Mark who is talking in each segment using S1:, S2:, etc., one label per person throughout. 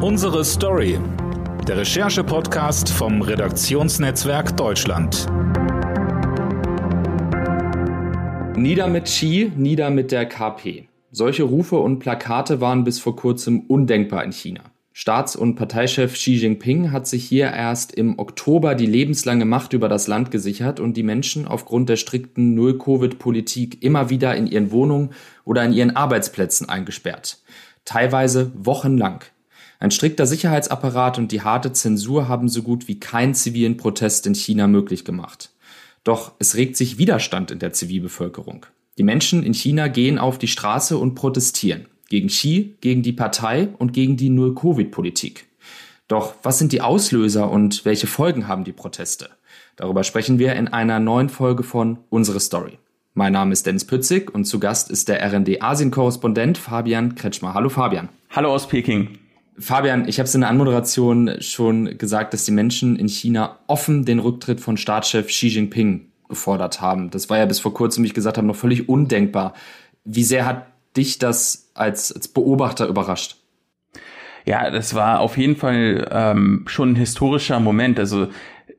S1: Unsere Story. Der Recherche-Podcast vom Redaktionsnetzwerk Deutschland.
S2: Nieder mit Xi, nieder mit der KP. Solche Rufe und Plakate waren bis vor kurzem undenkbar in China. Staats- und Parteichef Xi Jinping hat sich hier erst im Oktober die lebenslange Macht über das Land gesichert und die Menschen aufgrund der strikten Null-Covid-Politik immer wieder in ihren Wohnungen oder in ihren Arbeitsplätzen eingesperrt. Teilweise wochenlang. Ein strikter Sicherheitsapparat und die harte Zensur haben so gut wie keinen zivilen Protest in China möglich gemacht. Doch es regt sich Widerstand in der Zivilbevölkerung. Die Menschen in China gehen auf die Straße und protestieren. Gegen Xi, gegen die Partei und gegen die Null-Covid-Politik. Doch was sind die Auslöser und welche Folgen haben die Proteste? Darüber sprechen wir in einer neuen Folge von Unsere Story. Mein Name ist Dennis Pützig und zu Gast ist der RND Asien-Korrespondent Fabian Kretschmer. Hallo Fabian.
S3: Hallo aus Peking.
S2: Fabian, ich habe es in der Anmoderation schon gesagt, dass die Menschen in China offen den Rücktritt von Staatschef Xi Jinping gefordert haben. Das war ja bis vor kurzem, wie ich gesagt habe, noch völlig undenkbar. Wie sehr hat dich das als, als Beobachter überrascht?
S3: Ja, das war auf jeden Fall ähm, schon ein historischer Moment. Also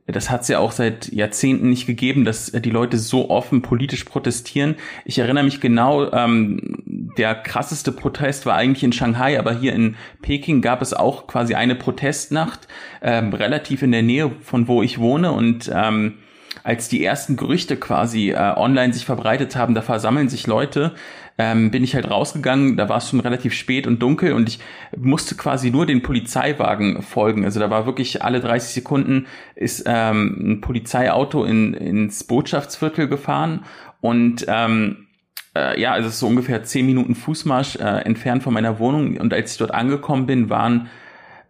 S3: das hat es ja auch seit Jahrzehnten nicht gegeben, dass die Leute so offen politisch protestieren. Ich erinnere mich genau, ähm, der krasseste Protest war eigentlich in Shanghai, aber hier in Peking gab es auch quasi eine Protestnacht, ähm, relativ in der Nähe von wo ich wohne. Und ähm, als die ersten Gerüchte quasi äh, online sich verbreitet haben, da versammeln sich Leute, ähm, bin ich halt rausgegangen, da war es schon relativ spät und dunkel und ich musste quasi nur den Polizeiwagen folgen. Also da war wirklich alle 30 Sekunden ist ähm, ein Polizeiauto in, ins Botschaftsviertel gefahren. Und ähm, äh, ja, also es ist so ungefähr zehn Minuten Fußmarsch äh, entfernt von meiner Wohnung und als ich dort angekommen bin, waren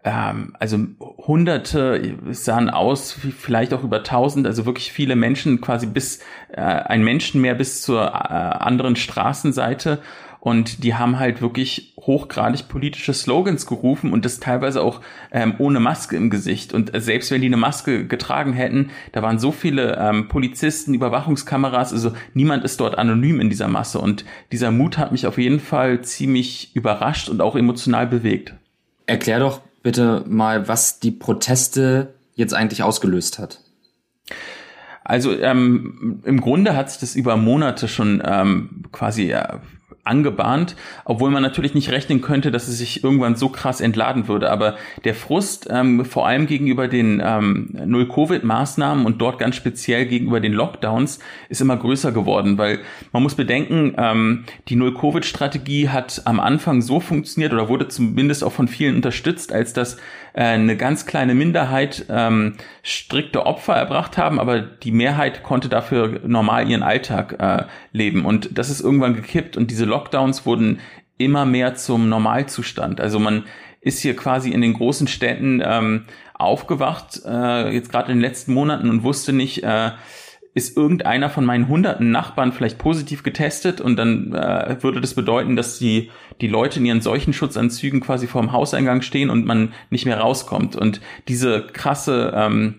S3: ähm, also Hunderte sahen aus, vielleicht auch über tausend, also wirklich viele Menschen, quasi bis äh, ein Menschenmeer bis zur äh, anderen Straßenseite. Und die haben halt wirklich hochgradig politische Slogans gerufen und das teilweise auch ähm, ohne Maske im Gesicht. Und selbst wenn die eine Maske getragen hätten, da waren so viele ähm, Polizisten, Überwachungskameras, also niemand ist dort anonym in dieser Masse. Und dieser Mut hat mich auf jeden Fall ziemlich überrascht und auch emotional bewegt.
S2: Erklär doch bitte mal, was die Proteste jetzt eigentlich ausgelöst hat.
S3: Also ähm, im Grunde hat sich das über Monate schon ähm, quasi ja, angebahnt, obwohl man natürlich nicht rechnen könnte, dass es sich irgendwann so krass entladen würde. Aber der Frust, ähm, vor allem gegenüber den ähm, Null-Covid-Maßnahmen und dort ganz speziell gegenüber den Lockdowns, ist immer größer geworden, weil man muss bedenken, ähm, die Null-Covid-Strategie hat am Anfang so funktioniert oder wurde zumindest auch von vielen unterstützt, als dass eine ganz kleine Minderheit ähm, strikte Opfer erbracht haben, aber die Mehrheit konnte dafür normal ihren Alltag äh, leben. Und das ist irgendwann gekippt und diese Lockdowns wurden immer mehr zum Normalzustand. Also man ist hier quasi in den großen Städten ähm, aufgewacht, äh, jetzt gerade in den letzten Monaten und wusste nicht, äh, ist irgendeiner von meinen hunderten Nachbarn vielleicht positiv getestet und dann äh, würde das bedeuten, dass die, die Leute in ihren Seuchenschutzanzügen quasi vorm Hauseingang stehen und man nicht mehr rauskommt. Und diese krasse ähm,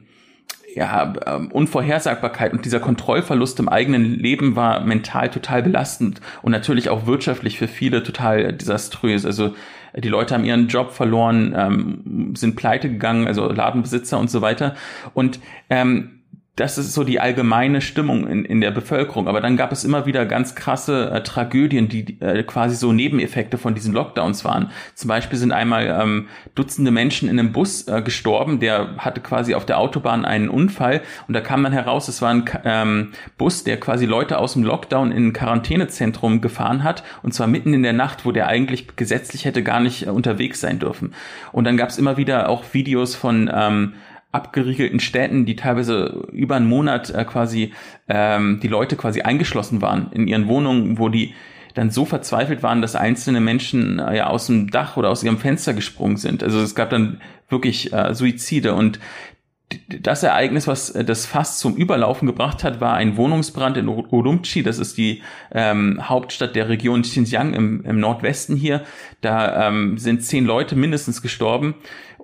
S3: ja, ähm, Unvorhersagbarkeit und dieser Kontrollverlust im eigenen Leben war mental total belastend und natürlich auch wirtschaftlich für viele total desaströs. Also die Leute haben ihren Job verloren, ähm, sind pleite gegangen, also Ladenbesitzer und so weiter. Und ähm, das ist so die allgemeine Stimmung in, in der Bevölkerung. Aber dann gab es immer wieder ganz krasse äh, Tragödien, die äh, quasi so Nebeneffekte von diesen Lockdowns waren. Zum Beispiel sind einmal ähm, Dutzende Menschen in einem Bus äh, gestorben, der hatte quasi auf der Autobahn einen Unfall und da kam dann heraus, es war ein ähm, Bus, der quasi Leute aus dem Lockdown in ein Quarantänezentrum gefahren hat und zwar mitten in der Nacht, wo der eigentlich gesetzlich hätte gar nicht äh, unterwegs sein dürfen. Und dann gab es immer wieder auch Videos von ähm, abgeriegelten Städten, die teilweise über einen Monat äh, quasi ähm, die Leute quasi eingeschlossen waren in ihren Wohnungen, wo die dann so verzweifelt waren, dass einzelne Menschen äh, ja aus dem Dach oder aus ihrem Fenster gesprungen sind. Also es gab dann wirklich äh, Suizide und das Ereignis, was äh, das Fass zum Überlaufen gebracht hat, war ein Wohnungsbrand in Urumqi. Das ist die ähm, Hauptstadt der Region Xinjiang im, im Nordwesten hier. Da ähm, sind zehn Leute mindestens gestorben.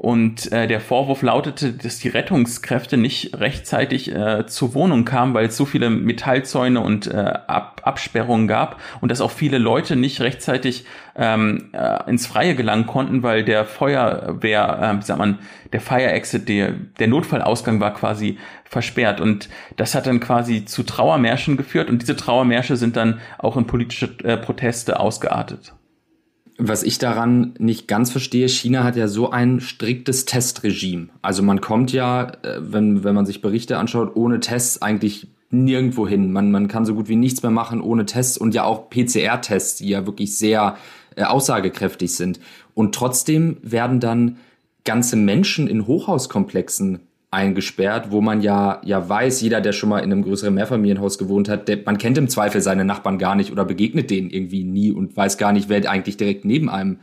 S3: Und äh, der Vorwurf lautete, dass die Rettungskräfte nicht rechtzeitig äh, zur Wohnung kamen, weil es so viele Metallzäune und äh, Ab Absperrungen gab und dass auch viele Leute nicht rechtzeitig ähm, äh, ins Freie gelangen konnten, weil der Feuerwehr, äh, sagt man, der Fire Exit, der, der Notfallausgang war quasi versperrt. Und das hat dann quasi zu Trauermärschen geführt und diese Trauermärsche sind dann auch in politische äh, Proteste ausgeartet
S2: was ich daran nicht ganz verstehe, China hat ja so ein striktes Testregime. Also man kommt ja, äh, wenn, wenn man sich Berichte anschaut, ohne Tests eigentlich nirgendwo hin. Man, man kann so gut wie nichts mehr machen ohne Tests und ja auch PCR-Tests, die ja wirklich sehr äh, aussagekräftig sind. Und trotzdem werden dann ganze Menschen in Hochhauskomplexen eingesperrt, wo man ja, ja weiß, jeder, der schon mal in einem größeren Mehrfamilienhaus gewohnt hat, der, man kennt im Zweifel seine Nachbarn gar nicht oder begegnet denen irgendwie nie und weiß gar nicht, wer eigentlich direkt neben einem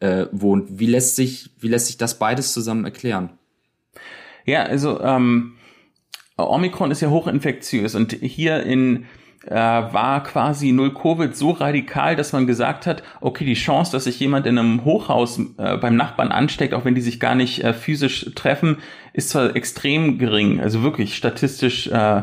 S2: äh, wohnt. Wie lässt sich, wie lässt sich das beides zusammen erklären?
S3: Ja, also ähm, Omikron ist ja hochinfektiös und hier in äh, war quasi Null Covid so radikal, dass man gesagt hat, okay, die Chance, dass sich jemand in einem Hochhaus äh, beim Nachbarn ansteckt, auch wenn die sich gar nicht äh, physisch treffen, ist zwar extrem gering, also wirklich statistisch äh,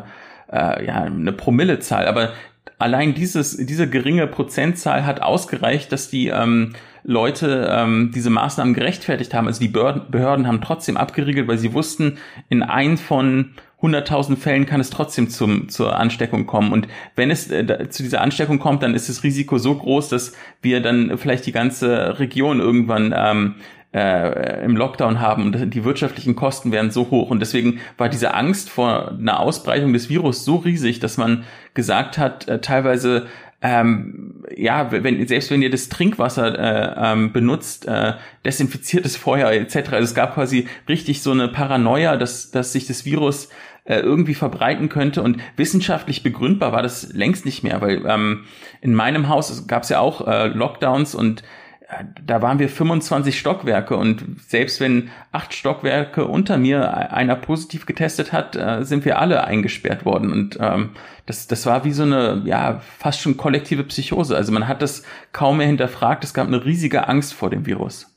S3: äh, ja eine Promillezahl, aber allein dieses diese geringe Prozentzahl hat ausgereicht, dass die ähm, Leute ähm, diese Maßnahmen gerechtfertigt haben. Also die Behörden, haben trotzdem abgeriegelt, weil sie wussten, in ein von 100.000 Fällen kann es trotzdem zum, zur Ansteckung kommen. Und wenn es äh, zu dieser Ansteckung kommt, dann ist das Risiko so groß, dass wir dann vielleicht die ganze Region irgendwann ähm, äh, im Lockdown haben und die wirtschaftlichen Kosten werden so hoch. Und deswegen war diese Angst vor einer Ausbreitung des Virus so riesig, dass man gesagt hat, äh, teilweise ähm, ja, wenn, selbst wenn ihr das Trinkwasser äh, ähm, benutzt, äh, desinfiziertes Feuer etc. Also es gab quasi richtig so eine Paranoia, dass, dass sich das Virus äh, irgendwie verbreiten könnte. Und wissenschaftlich begründbar war das längst nicht mehr, weil ähm, in meinem Haus gab es ja auch äh, Lockdowns und äh, da waren wir 25 Stockwerke und selbst wenn acht Stockwerke unter mir einer positiv getestet hat, äh, sind wir alle eingesperrt worden und ähm, das, das war wie so eine, ja, fast schon kollektive Psychose. Also man hat das kaum mehr hinterfragt. Es gab eine riesige Angst vor dem Virus.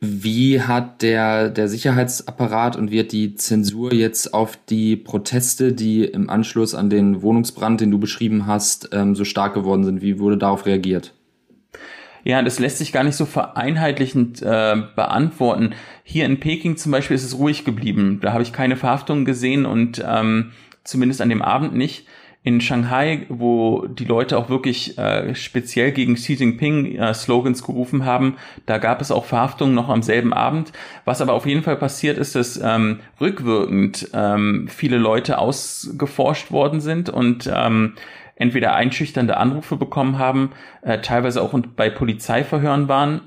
S2: Wie hat der, der Sicherheitsapparat und wird die Zensur jetzt auf die Proteste, die im Anschluss an den Wohnungsbrand, den du beschrieben hast, ähm, so stark geworden sind? Wie wurde darauf reagiert?
S3: Ja, das lässt sich gar nicht so vereinheitlichend äh, beantworten. Hier in Peking zum Beispiel ist es ruhig geblieben. Da habe ich keine Verhaftungen gesehen und ähm, zumindest an dem Abend nicht in Shanghai, wo die Leute auch wirklich äh, speziell gegen Xi Jinping äh, Slogans gerufen haben, da gab es auch Verhaftungen noch am selben Abend. Was aber auf jeden Fall passiert ist, dass ähm, rückwirkend ähm, viele Leute ausgeforscht worden sind und ähm, entweder einschüchternde Anrufe bekommen haben, äh, teilweise auch bei Polizeiverhören waren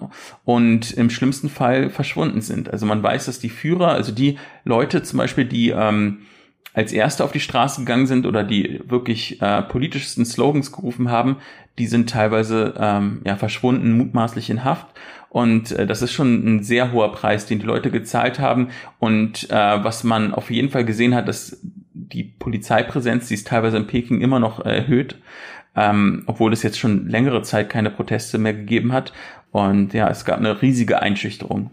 S3: und im schlimmsten Fall verschwunden sind. Also man weiß, dass die Führer, also die Leute zum Beispiel, die ähm, als Erste auf die Straße gegangen sind oder die wirklich äh, politischsten Slogans gerufen haben, die sind teilweise ähm, ja verschwunden, mutmaßlich in Haft. Und äh, das ist schon ein sehr hoher Preis, den die Leute gezahlt haben. Und äh, was man auf jeden Fall gesehen hat, dass die Polizeipräsenz, die ist teilweise in Peking immer noch erhöht, ähm, obwohl es jetzt schon längere Zeit keine Proteste mehr gegeben hat. Und ja, es gab eine riesige Einschüchterung.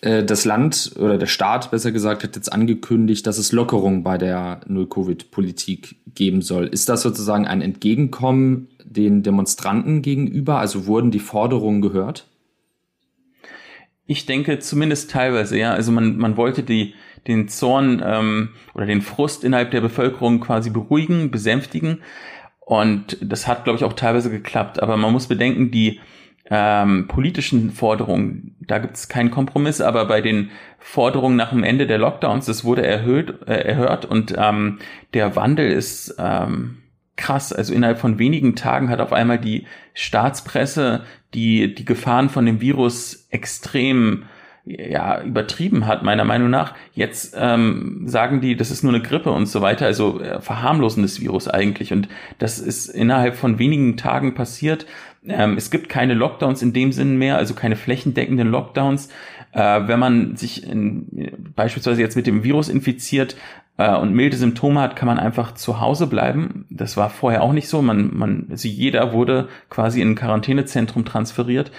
S2: Äh, das Land oder der Staat, besser gesagt, hat jetzt angekündigt, dass es Lockerungen bei der Null-Covid-Politik geben soll. Ist das sozusagen ein Entgegenkommen den Demonstranten gegenüber? Also wurden die Forderungen gehört?
S3: Ich denke zumindest teilweise, ja. Also man, man wollte die, den Zorn ähm, oder den Frust innerhalb der Bevölkerung quasi beruhigen, besänftigen. Und das hat, glaube ich, auch teilweise geklappt. Aber man muss bedenken, die ähm, politischen Forderungen, da gibt es keinen Kompromiss, aber bei den Forderungen nach dem Ende der Lockdowns, das wurde erhöht, äh, erhört und ähm, der Wandel ist ähm, krass. Also innerhalb von wenigen Tagen hat auf einmal die Staatspresse die, die Gefahren von dem Virus extrem ja, übertrieben hat, meiner Meinung nach. Jetzt ähm, sagen die, das ist nur eine Grippe und so weiter, also äh, verharmlosen das Virus eigentlich. Und das ist innerhalb von wenigen Tagen passiert. Ähm, es gibt keine Lockdowns in dem Sinn mehr, also keine flächendeckenden Lockdowns. Äh, wenn man sich in, beispielsweise jetzt mit dem Virus infiziert äh, und milde Symptome hat, kann man einfach zu Hause bleiben. Das war vorher auch nicht so. Man, man, also jeder wurde quasi in ein Quarantänezentrum transferiert.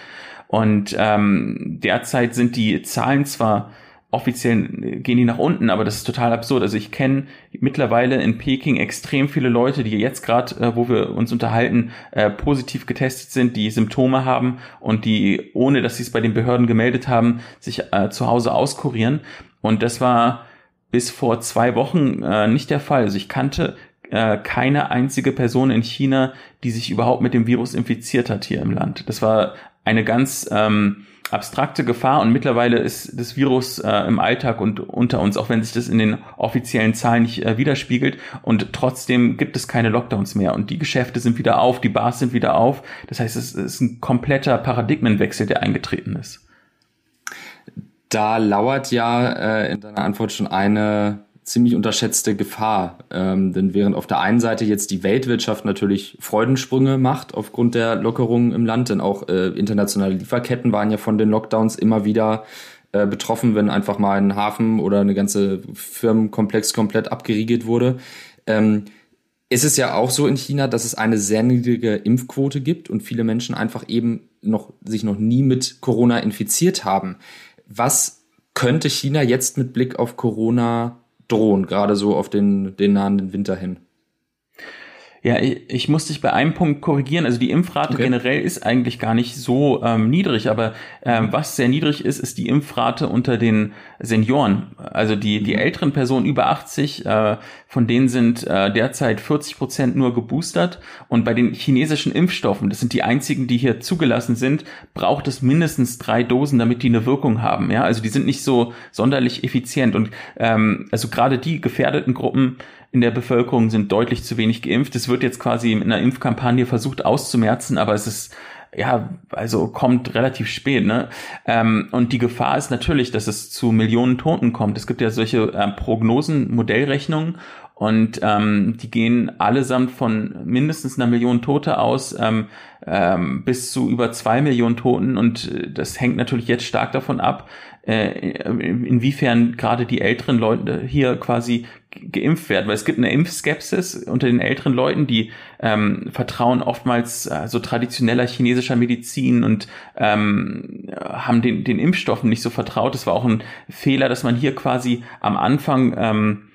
S3: Und ähm, derzeit sind die Zahlen zwar offiziell gehen die nach unten, aber das ist total absurd. Also ich kenne mittlerweile in Peking extrem viele Leute, die jetzt gerade, äh, wo wir uns unterhalten, äh, positiv getestet sind, die Symptome haben und die, ohne dass sie es bei den Behörden gemeldet haben, sich äh, zu Hause auskurieren. Und das war bis vor zwei Wochen äh, nicht der Fall. Also ich kannte äh, keine einzige Person in China, die sich überhaupt mit dem Virus infiziert hat hier im Land. Das war eine ganz ähm, abstrakte Gefahr und mittlerweile ist das Virus äh, im Alltag und unter uns, auch wenn sich das in den offiziellen Zahlen nicht äh, widerspiegelt. Und trotzdem gibt es keine Lockdowns mehr und die Geschäfte sind wieder auf, die Bars sind wieder auf. Das heißt, es ist ein kompletter Paradigmenwechsel, der eingetreten ist.
S2: Da lauert ja äh, in deiner Antwort schon eine ziemlich unterschätzte Gefahr. Ähm, denn während auf der einen Seite jetzt die Weltwirtschaft natürlich Freudensprünge macht aufgrund der Lockerungen im Land, denn auch äh, internationale Lieferketten waren ja von den Lockdowns immer wieder äh, betroffen, wenn einfach mal ein Hafen oder eine ganze Firmenkomplex komplett abgeriegelt wurde. Ähm, ist es ja auch so in China, dass es eine sehr niedrige Impfquote gibt und viele Menschen einfach eben noch sich noch nie mit Corona infiziert haben. Was könnte China jetzt mit Blick auf Corona drohen, gerade so auf den, den nahenden Winter hin.
S3: Ja, ich, ich muss dich bei einem Punkt korrigieren. Also die Impfrate okay. generell ist eigentlich gar nicht so ähm, niedrig, aber ähm, was sehr niedrig ist, ist die Impfrate unter den Senioren. Also die, die mhm. älteren Personen über 80, äh, von denen sind äh, derzeit 40 Prozent nur geboostert. Und bei den chinesischen Impfstoffen, das sind die einzigen, die hier zugelassen sind, braucht es mindestens drei Dosen, damit die eine Wirkung haben. Ja, also die sind nicht so sonderlich effizient. Und ähm, also gerade die gefährdeten Gruppen, in der Bevölkerung sind deutlich zu wenig geimpft. Es wird jetzt quasi in einer Impfkampagne versucht auszumerzen, aber es ist ja, also kommt relativ spät, ne? Ähm, und die Gefahr ist natürlich, dass es zu Millionen Toten kommt. Es gibt ja solche äh, Prognosen, Modellrechnungen und ähm, die gehen allesamt von mindestens einer Million Tote aus ähm, ähm, bis zu über zwei Millionen Toten. Und äh, das hängt natürlich jetzt stark davon ab, äh, inwiefern gerade die älteren Leute hier quasi geimpft werden, weil es gibt eine Impfskepsis unter den älteren Leuten, die ähm, vertrauen oftmals äh, so traditioneller chinesischer Medizin und ähm, haben den, den Impfstoffen nicht so vertraut. Das war auch ein Fehler, dass man hier quasi am Anfang ähm,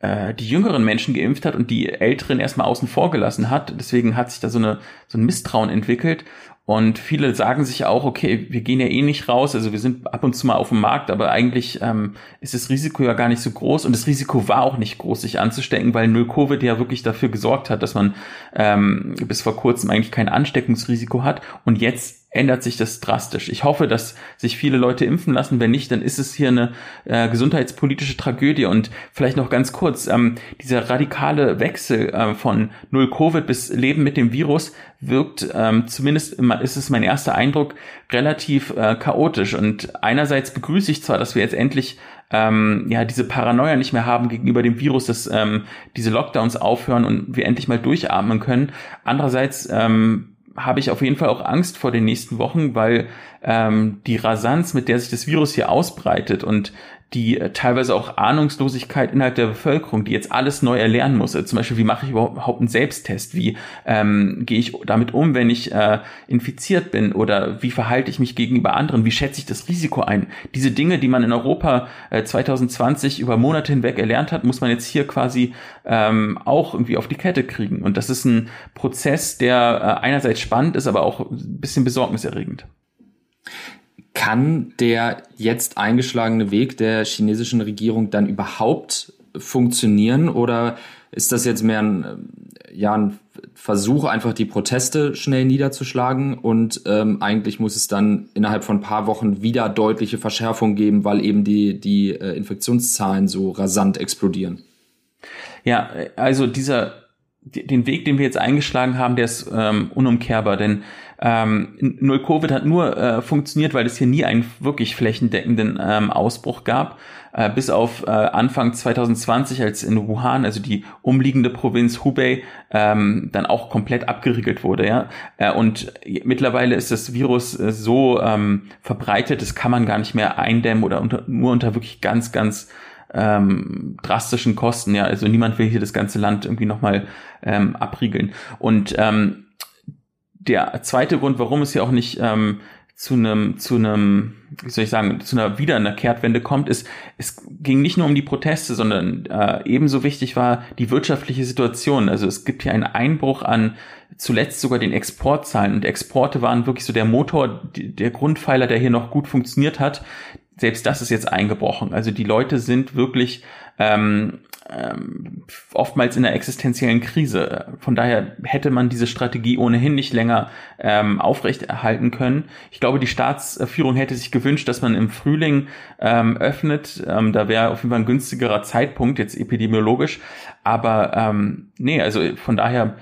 S3: äh, die jüngeren Menschen geimpft hat und die älteren erstmal außen vor gelassen hat. Deswegen hat sich da so, eine, so ein Misstrauen entwickelt. Und viele sagen sich auch, okay, wir gehen ja eh nicht raus, also wir sind ab und zu mal auf dem Markt, aber eigentlich ähm, ist das Risiko ja gar nicht so groß und das Risiko war auch nicht groß, sich anzustecken, weil Null Covid ja wirklich dafür gesorgt hat, dass man ähm, bis vor kurzem eigentlich kein Ansteckungsrisiko hat und jetzt ändert sich das drastisch. Ich hoffe, dass sich viele Leute impfen lassen. Wenn nicht, dann ist es hier eine äh, gesundheitspolitische Tragödie. Und vielleicht noch ganz kurz, ähm, dieser radikale Wechsel äh, von Null Covid bis Leben mit dem Virus wirkt, ähm, zumindest ist es mein erster Eindruck, relativ äh, chaotisch. Und einerseits begrüße ich zwar, dass wir jetzt endlich ähm, ja diese Paranoia nicht mehr haben gegenüber dem Virus, dass ähm, diese Lockdowns aufhören und wir endlich mal durchatmen können. Andererseits ähm, habe ich auf jeden Fall auch Angst vor den nächsten Wochen, weil ähm, die Rasanz, mit der sich das Virus hier ausbreitet und die äh, teilweise auch Ahnungslosigkeit innerhalb der Bevölkerung, die jetzt alles neu erlernen muss. Also zum Beispiel, wie mache ich überhaupt einen Selbsttest? Wie ähm, gehe ich damit um, wenn ich äh, infiziert bin? Oder wie verhalte ich mich gegenüber anderen? Wie schätze ich das Risiko ein? Diese Dinge, die man in Europa äh, 2020 über Monate hinweg erlernt hat, muss man jetzt hier quasi ähm, auch irgendwie auf die Kette kriegen. Und das ist ein Prozess, der äh, einerseits spannend ist, aber auch ein bisschen besorgniserregend.
S2: Kann der jetzt eingeschlagene Weg der chinesischen Regierung dann überhaupt funktionieren? Oder ist das jetzt mehr ein, äh, ja, ein Versuch, einfach die Proteste schnell niederzuschlagen? Und ähm, eigentlich muss es dann innerhalb von ein paar Wochen wieder deutliche Verschärfung geben, weil eben die, die äh, Infektionszahlen so rasant explodieren?
S3: Ja, also dieser den Weg, den wir jetzt eingeschlagen haben, der ist ähm, unumkehrbar, denn ähm, Null Covid hat nur äh, funktioniert, weil es hier nie einen wirklich flächendeckenden ähm, Ausbruch gab, äh, bis auf äh, Anfang 2020, als in Wuhan, also die umliegende Provinz Hubei, ähm, dann auch komplett abgeriegelt wurde. Ja? Äh, und mittlerweile ist das Virus äh, so ähm, verbreitet, das kann man gar nicht mehr eindämmen oder unter, nur unter wirklich ganz, ganz ähm, drastischen Kosten. Ja, also niemand will hier das ganze Land irgendwie nochmal ähm, abriegeln. Und ähm, der zweite Grund, warum es hier auch nicht ähm, zu einem, zu einem, wie soll ich sagen, zu einer wieder einer Kehrtwende kommt, ist, es ging nicht nur um die Proteste, sondern äh, ebenso wichtig war die wirtschaftliche Situation. Also es gibt hier einen Einbruch an zuletzt sogar den Exportzahlen und Exporte waren wirklich so der Motor, der Grundpfeiler, der hier noch gut funktioniert hat. Selbst das ist jetzt eingebrochen. Also die Leute sind wirklich ähm, ähm, oftmals in einer existenziellen Krise. Von daher hätte man diese Strategie ohnehin nicht länger ähm, aufrechterhalten können. Ich glaube, die Staatsführung hätte sich gewünscht, dass man im Frühling ähm, öffnet. Ähm, da wäre auf jeden Fall ein günstigerer Zeitpunkt, jetzt epidemiologisch. Aber ähm, nee, also von daher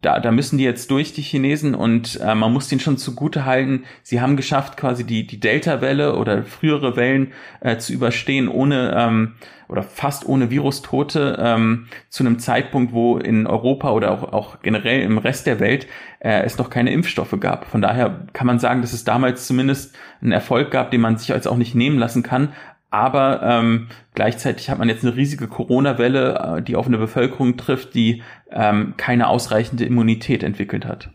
S3: da, da müssen die jetzt durch, die Chinesen, und äh, man muss denen schon zugute halten, sie haben geschafft, quasi die, die Delta-Welle oder frühere Wellen äh, zu überstehen, ohne ähm, oder fast ohne Virustote, ähm, zu einem Zeitpunkt, wo in Europa oder auch, auch generell im Rest der Welt äh, es noch keine Impfstoffe gab. Von daher kann man sagen, dass es damals zumindest einen Erfolg gab, den man sich als auch nicht nehmen lassen kann. Aber ähm, gleichzeitig hat man jetzt eine riesige Corona-Welle, äh, die auf eine Bevölkerung trifft, die ähm, keine ausreichende Immunität entwickelt hat.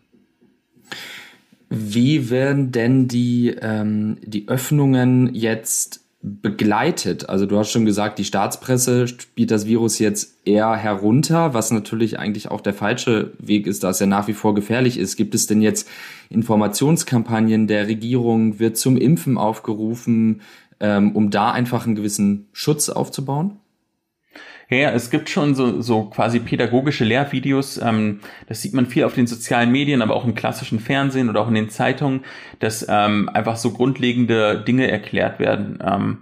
S2: Wie werden denn die, ähm, die Öffnungen jetzt begleitet? Also du hast schon gesagt, die Staatspresse spielt das Virus jetzt eher herunter, was natürlich eigentlich auch der falsche Weg ist, da es ja nach wie vor gefährlich ist. Gibt es denn jetzt Informationskampagnen der Regierung? Wird zum Impfen aufgerufen? Ähm, um da einfach einen gewissen Schutz aufzubauen?
S3: Ja, es gibt schon so, so quasi pädagogische Lehrvideos. Ähm, das sieht man viel auf den sozialen Medien, aber auch im klassischen Fernsehen oder auch in den Zeitungen, dass ähm, einfach so grundlegende Dinge erklärt werden. Ähm,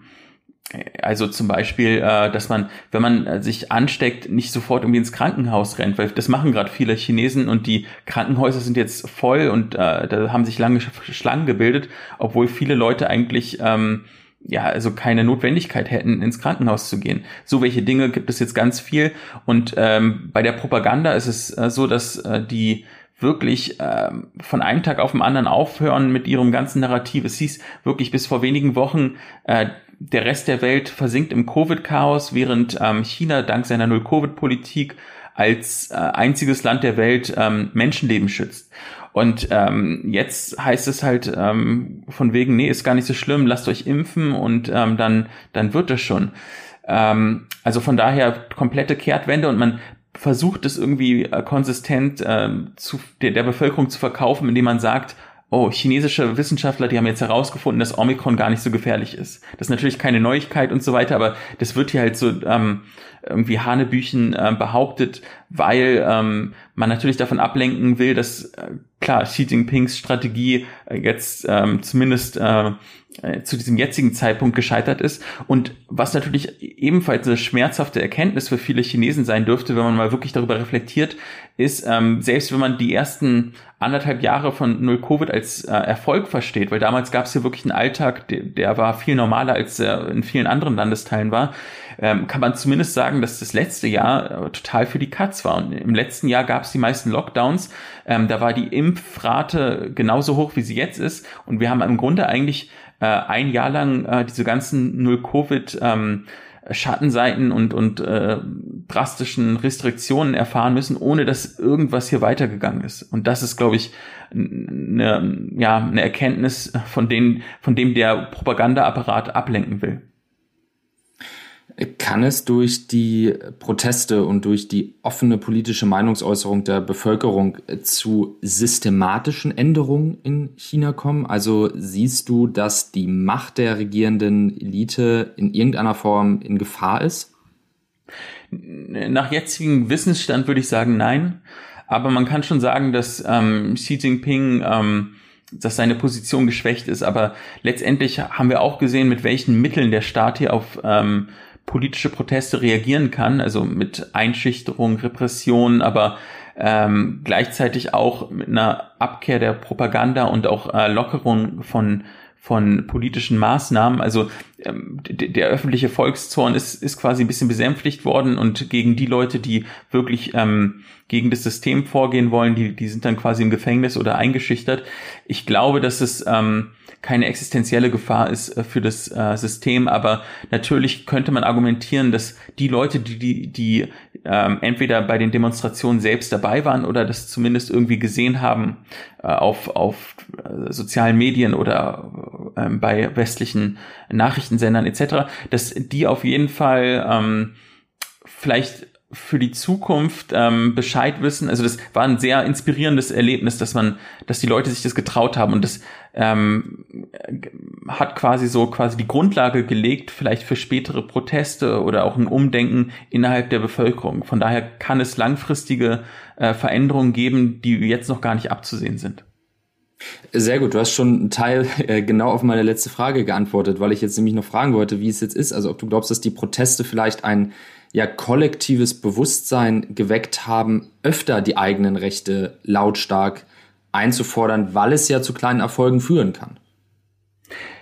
S3: also zum Beispiel, äh, dass man, wenn man sich ansteckt, nicht sofort irgendwie ins Krankenhaus rennt, weil das machen gerade viele Chinesen und die Krankenhäuser sind jetzt voll und äh, da haben sich lange Schlangen gebildet, obwohl viele Leute eigentlich ähm, ja, also keine Notwendigkeit hätten, ins Krankenhaus zu gehen. So welche Dinge gibt es jetzt ganz viel. Und ähm, bei der Propaganda ist es äh, so, dass äh, die wirklich äh, von einem Tag auf den anderen aufhören mit ihrem ganzen Narrativ. Es hieß wirklich bis vor wenigen Wochen, äh, der Rest der Welt versinkt im Covid-Chaos, während ähm, China dank seiner Null-Covid-Politik als äh, einziges Land der Welt ähm, Menschenleben schützt. Und ähm, jetzt heißt es halt ähm, von wegen, nee, ist gar nicht so schlimm, lasst euch impfen und ähm, dann, dann wird es schon. Ähm, also von daher komplette Kehrtwende und man versucht es irgendwie äh, konsistent äh, zu, der, der Bevölkerung zu verkaufen, indem man sagt, oh, chinesische Wissenschaftler, die haben jetzt herausgefunden, dass Omikron gar nicht so gefährlich ist. Das ist natürlich keine Neuigkeit und so weiter, aber das wird hier halt so ähm, irgendwie Hanebüchen äh, behauptet, weil ähm, man natürlich davon ablenken will, dass äh, klar Xi Jinpings Strategie äh, jetzt ähm, zumindest äh, äh, zu diesem jetzigen Zeitpunkt gescheitert ist. Und was natürlich ebenfalls eine schmerzhafte Erkenntnis für viele Chinesen sein dürfte, wenn man mal wirklich darüber reflektiert, ist, ähm, selbst wenn man die ersten anderthalb Jahre von Null Covid als äh, Erfolg versteht, weil damals gab es hier wirklich einen Alltag, der, der war viel normaler, als er in vielen anderen Landesteilen war, ähm, kann man zumindest sagen, dass das letzte Jahr äh, total für die Katz war. Und im letzten Jahr gab es die meisten Lockdowns. Ähm, da war die Impfrate genauso hoch, wie sie jetzt ist. Und wir haben im Grunde eigentlich äh, ein Jahr lang äh, diese ganzen Null-Covid- ähm, Schattenseiten und, und äh, drastischen Restriktionen erfahren müssen, ohne dass irgendwas hier weitergegangen ist. Und das ist, glaube ich, eine, ja, eine Erkenntnis, von, denen, von dem der Propagandaapparat ablenken will.
S2: Kann es durch die Proteste und durch die offene politische Meinungsäußerung der Bevölkerung zu systematischen Änderungen in China kommen? Also siehst du, dass die Macht der regierenden Elite in irgendeiner Form in Gefahr ist?
S3: Nach jetzigem Wissensstand würde ich sagen, nein. Aber man kann schon sagen, dass ähm, Xi Jinping ähm, dass seine Position geschwächt ist. Aber letztendlich haben wir auch gesehen, mit welchen Mitteln der Staat hier auf ähm, politische Proteste reagieren kann, also mit Einschüchterung, Repression, aber ähm, gleichzeitig auch mit einer Abkehr der Propaganda und auch äh, Lockerung von von politischen Maßnahmen. Also ähm, der öffentliche Volkszorn ist, ist quasi ein bisschen besänftigt worden und gegen die Leute, die wirklich ähm, gegen das System vorgehen wollen, die, die sind dann quasi im Gefängnis oder eingeschüchtert. Ich glaube, dass es ähm, keine existenzielle Gefahr ist äh, für das äh, System, aber natürlich könnte man argumentieren, dass die Leute, die, die, die ähm, entweder bei den Demonstrationen selbst dabei waren oder das zumindest irgendwie gesehen haben äh, auf, auf äh, sozialen Medien oder äh, bei westlichen Nachrichtensendern etc., dass die auf jeden Fall ähm, vielleicht für die Zukunft ähm, Bescheid wissen. Also das war ein sehr inspirierendes Erlebnis, dass man, dass die Leute sich das getraut haben und das ähm, hat quasi so quasi die Grundlage gelegt, vielleicht für spätere Proteste oder auch ein Umdenken innerhalb der Bevölkerung. Von daher kann es langfristige äh, Veränderungen geben, die jetzt noch gar nicht abzusehen sind.
S2: Sehr gut, du hast schon einen Teil äh, genau auf meine letzte Frage geantwortet, weil ich jetzt nämlich noch fragen wollte, wie es jetzt ist. Also ob du glaubst, dass die Proteste vielleicht ein ja kollektives Bewusstsein geweckt haben, öfter die eigenen Rechte lautstark einzufordern, weil es ja zu kleinen Erfolgen führen kann.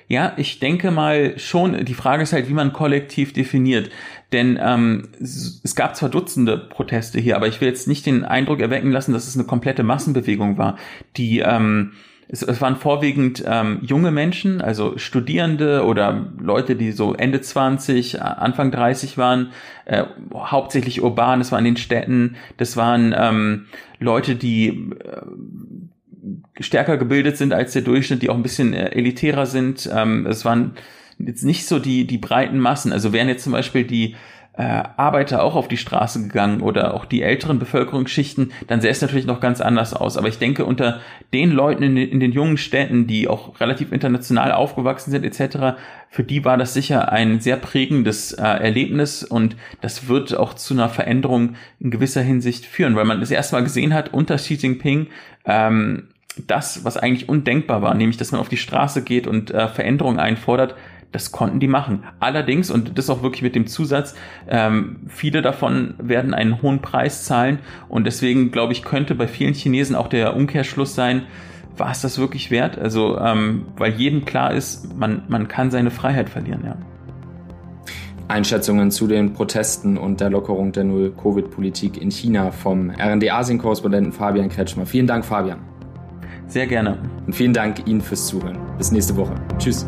S3: Ja, ich denke mal schon, die Frage ist halt, wie man kollektiv definiert. Denn ähm, es gab zwar Dutzende Proteste hier, aber ich will jetzt nicht den Eindruck erwecken lassen, dass es eine komplette Massenbewegung war, die ähm, es, es waren vorwiegend ähm, junge Menschen, also Studierende oder Leute, die so Ende 20, Anfang 30 waren, äh, hauptsächlich urban, es war in den Städten, das waren ähm, Leute, die äh, stärker gebildet sind als der Durchschnitt, die auch ein bisschen äh, elitärer sind. Ähm, es waren jetzt nicht so die, die breiten Massen. Also wären jetzt zum Beispiel die äh, Arbeiter auch auf die Straße gegangen oder auch die älteren Bevölkerungsschichten, dann sähe es natürlich noch ganz anders aus. Aber ich denke, unter den Leuten in den, in den jungen Städten, die auch relativ international aufgewachsen sind etc., für die war das sicher ein sehr prägendes äh, Erlebnis und das wird auch zu einer Veränderung in gewisser Hinsicht führen, weil man das erste Mal gesehen hat unter Xi Jinping, ähm, das, was eigentlich undenkbar war, nämlich dass man auf die Straße geht und äh, Veränderungen einfordert, das konnten die machen. Allerdings, und das auch wirklich mit dem Zusatz, ähm, viele davon werden einen hohen Preis zahlen. Und deswegen, glaube ich, könnte bei vielen Chinesen auch der Umkehrschluss sein, war es das wirklich wert? Also, ähm, weil jedem klar ist, man, man kann seine Freiheit verlieren, ja.
S2: Einschätzungen zu den Protesten und der Lockerung der Null-Covid-Politik in China vom RND-Asien-Korrespondenten Fabian Kretschmer. Vielen Dank, Fabian.
S3: Sehr gerne.
S2: Und vielen Dank Ihnen fürs Zuhören. Bis nächste Woche. Tschüss.